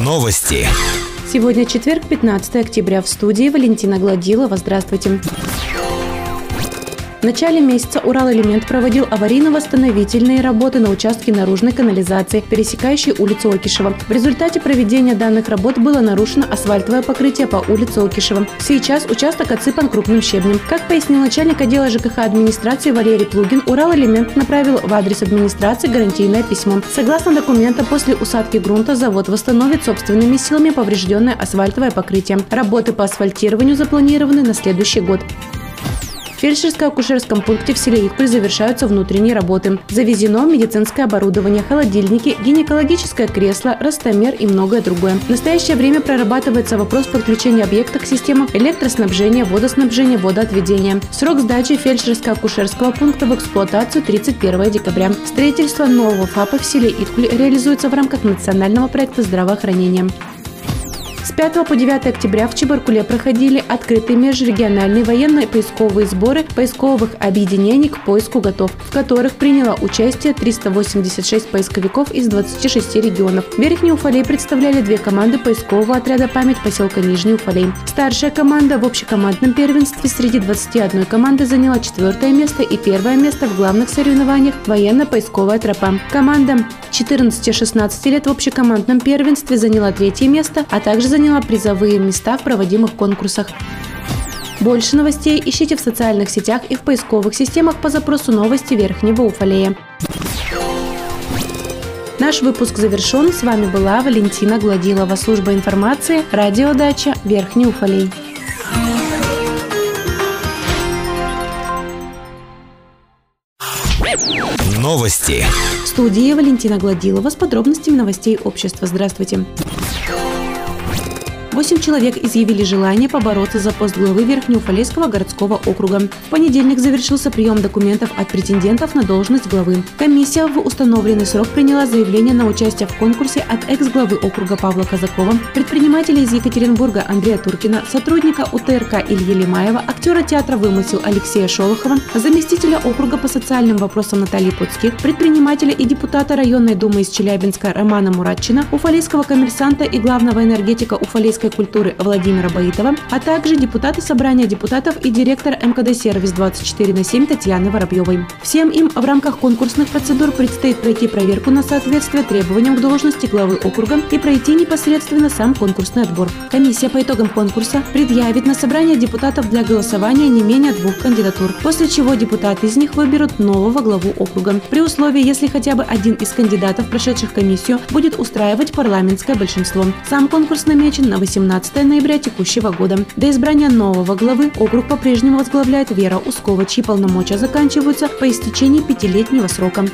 Новости. Сегодня четверг, 15 октября. В студии Валентина Гладилова. Здравствуйте. В начале месяца Урал-Элемент проводил аварийно-восстановительные работы на участке наружной канализации, пересекающей улицу Окишева. В результате проведения данных работ было нарушено асфальтовое покрытие по улице Окишева. Сейчас участок отсыпан крупным щебнем. Как пояснил начальник отдела ЖКХ администрации Валерий Плугин, Урал-Элемент направил в адрес администрации гарантийное письмо. Согласно документам, после усадки грунта завод восстановит собственными силами поврежденное асфальтовое покрытие. Работы по асфальтированию запланированы на следующий год. Фельдшерско-акушерском пункте в селе Икуль завершаются внутренние работы. Завезено медицинское оборудование, холодильники, гинекологическое кресло, ростомер и многое другое. В настоящее время прорабатывается вопрос подключения объекта к системам электроснабжения, водоснабжения, водоотведения. Срок сдачи фельдшерско-акушерского пункта в эксплуатацию 31 декабря. Строительство нового ФАПа в селе Иткуль реализуется в рамках национального проекта здравоохранения. С 5 по 9 октября в Чебаркуле проходили открытые межрегиональные военно-поисковые сборы поисковых объединений к поиску готов, в которых приняло участие 386 поисковиков из 26 регионов. Верхний Уфалей представляли две команды поискового отряда «Память» поселка Нижний Уфалей. Старшая команда в общекомандном первенстве среди 21 команды заняла четвертое место и первое место в главных соревнованиях «Военно-поисковая тропа». Команда 14-16 лет в общекомандном первенстве заняла третье место, а также заняла призовые места в проводимых конкурсах. Больше новостей ищите в социальных сетях и в поисковых системах по запросу новости Верхнего Уфалея. Наш выпуск завершен. С вами была Валентина Гладилова, служба информации, радиодача Верхний Уфалей. Новости. В студии Валентина Гладилова с подробностями новостей общества. Здравствуйте. Восемь человек изъявили желание побороться за пост главы Верхнеуфалейского городского округа. В понедельник завершился прием документов от претендентов на должность главы. Комиссия в установленный срок приняла заявление на участие в конкурсе от экс-главы округа Павла Казакова, предпринимателя из Екатеринбурга Андрея Туркина, сотрудника УТРК Ильи Лимаева, актера театра «Вымысел» Алексея Шолохова, заместителя округа по социальным вопросам Натальи Пуцких, предпринимателя и депутата районной думы из Челябинска Романа Муратчина, уфалейского коммерсанта и главного энергетика физической культуры Владимира Баитова, а также депутаты Собрания депутатов и директор МКД «Сервис 24 на 7» Татьяны Воробьевой. Всем им в рамках конкурсных процедур предстоит пройти проверку на соответствие требованиям к должности главы округа и пройти непосредственно сам конкурсный отбор. Комиссия по итогам конкурса предъявит на собрание депутатов для голосования не менее двух кандидатур, после чего депутаты из них выберут нового главу округа. При условии, если хотя бы один из кандидатов, прошедших комиссию, будет устраивать парламентское большинство. Сам конкурс намечен на 18 18 ноября текущего года. До избрания нового главы округ по-прежнему возглавляет Вера Ускова, чьи полномочия заканчиваются по истечении пятилетнего срока.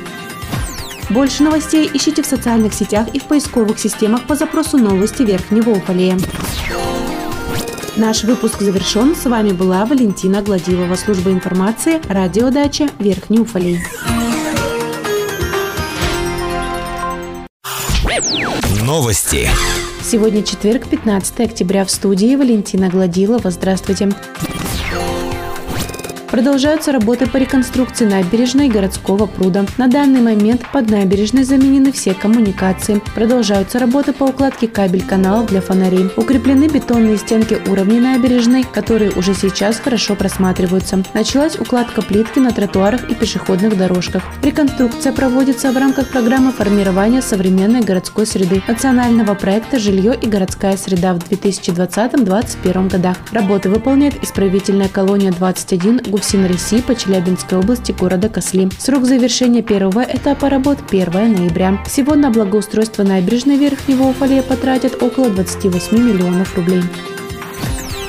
Больше новостей ищите в социальных сетях и в поисковых системах по запросу новости Верхнего Уфалея. Наш выпуск завершен. С вами была Валентина Гладилова, служба информации, радиодача Верхний Уфалей. Новости. Сегодня четверг, 15 октября. В студии Валентина Гладилова. Здравствуйте. Продолжаются работы по реконструкции набережной городского пруда. На данный момент под набережной заменены все коммуникации. Продолжаются работы по укладке кабель-каналов для фонарей. Укреплены бетонные стенки уровней набережной, которые уже сейчас хорошо просматриваются. Началась укладка плитки на тротуарах и пешеходных дорожках. Реконструкция проводится в рамках программы формирования современной городской среды национального проекта «Жилье и городская среда» в 2020-2021 годах. Работы выполняет исправительная колония 21 ГУФСИН России по Челябинской области города Косли. Срок завершения первого этапа работ 1 ноября. Всего на благоустройство набережной Верхнего Уфалея потратят около 28 миллионов рублей.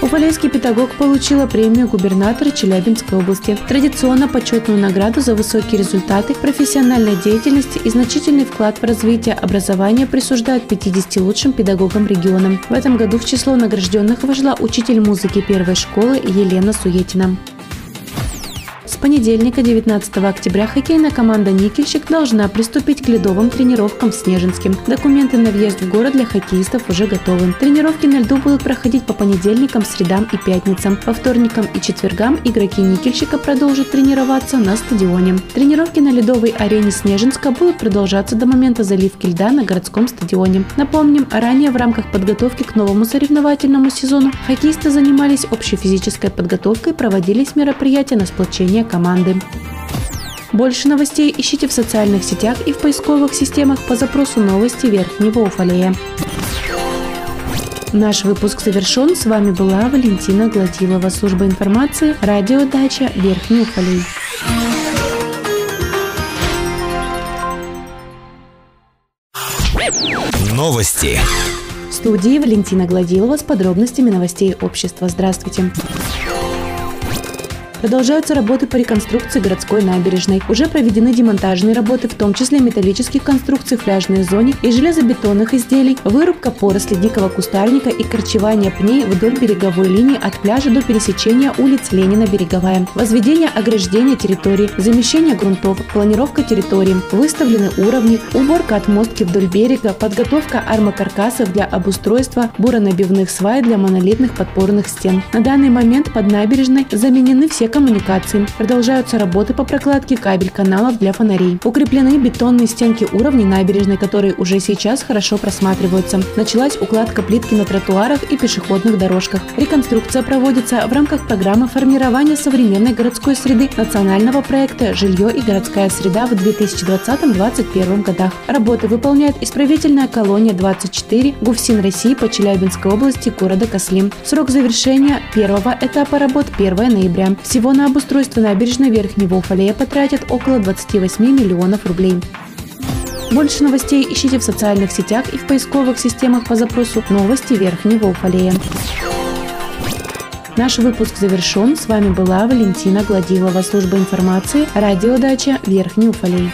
Уфалейский педагог получила премию губернатора Челябинской области. Традиционно почетную награду за высокие результаты профессиональной деятельности и значительный вклад в развитие образования присуждают 50 лучшим педагогам региона. В этом году в число награжденных вошла учитель музыки первой школы Елена Суетина. С понедельника, 19 октября, хоккейная команда «Никельщик» должна приступить к ледовым тренировкам в Снежинске. Документы на въезд в город для хоккеистов уже готовы. Тренировки на льду будут проходить по понедельникам, средам и пятницам. По вторникам и четвергам игроки «Никельщика» продолжат тренироваться на стадионе. Тренировки на ледовой арене Снежинска будут продолжаться до момента заливки льда на городском стадионе. Напомним, ранее в рамках подготовки к новому соревновательному сезону хоккеисты занимались общей физической подготовкой, проводились мероприятия на сплочение команды. Больше новостей ищите в социальных сетях и в поисковых системах по запросу «Новости Верхнего Уфалея». Наш выпуск завершен. С вами была Валентина Гладилова, служба информации, радиодача Верхний Уфалей. Новости. В студии Валентина Гладилова с подробностями новостей общества. Здравствуйте. Продолжаются работы по реконструкции городской набережной. Уже проведены демонтажные работы, в том числе металлических конструкций в пляжной зоне и железобетонных изделий, вырубка поросли дикого кустарника и корчевание пней вдоль береговой линии от пляжа до пересечения улиц Ленина-Береговая, возведение ограждения территории, замещение грунтов, планировка территории, выставлены уровни, уборка отмостки вдоль берега, подготовка армокаркасов для обустройства буронабивных свай для монолитных подпорных стен. На данный момент под набережной заменены все коммуникации. Продолжаются работы по прокладке кабель-каналов для фонарей. Укреплены бетонные стенки уровней набережной, которые уже сейчас хорошо просматриваются. Началась укладка плитки на тротуарах и пешеходных дорожках. Реконструкция проводится в рамках программы формирования современной городской среды национального проекта «Жилье и городская среда» в 2020-2021 годах. Работы выполняет исправительная колония 24 ГУФСИН России по Челябинской области города Кослим. Срок завершения первого этапа работ 1 ноября. Всего всего на обустройство набережной Верхнего Уфалея потратят около 28 миллионов рублей. Больше новостей ищите в социальных сетях и в поисковых системах по запросу «Новости Верхнего Уфалея». Наш выпуск завершен. С вами была Валентина Гладилова, служба информации, радиодача Верхний Уфалей.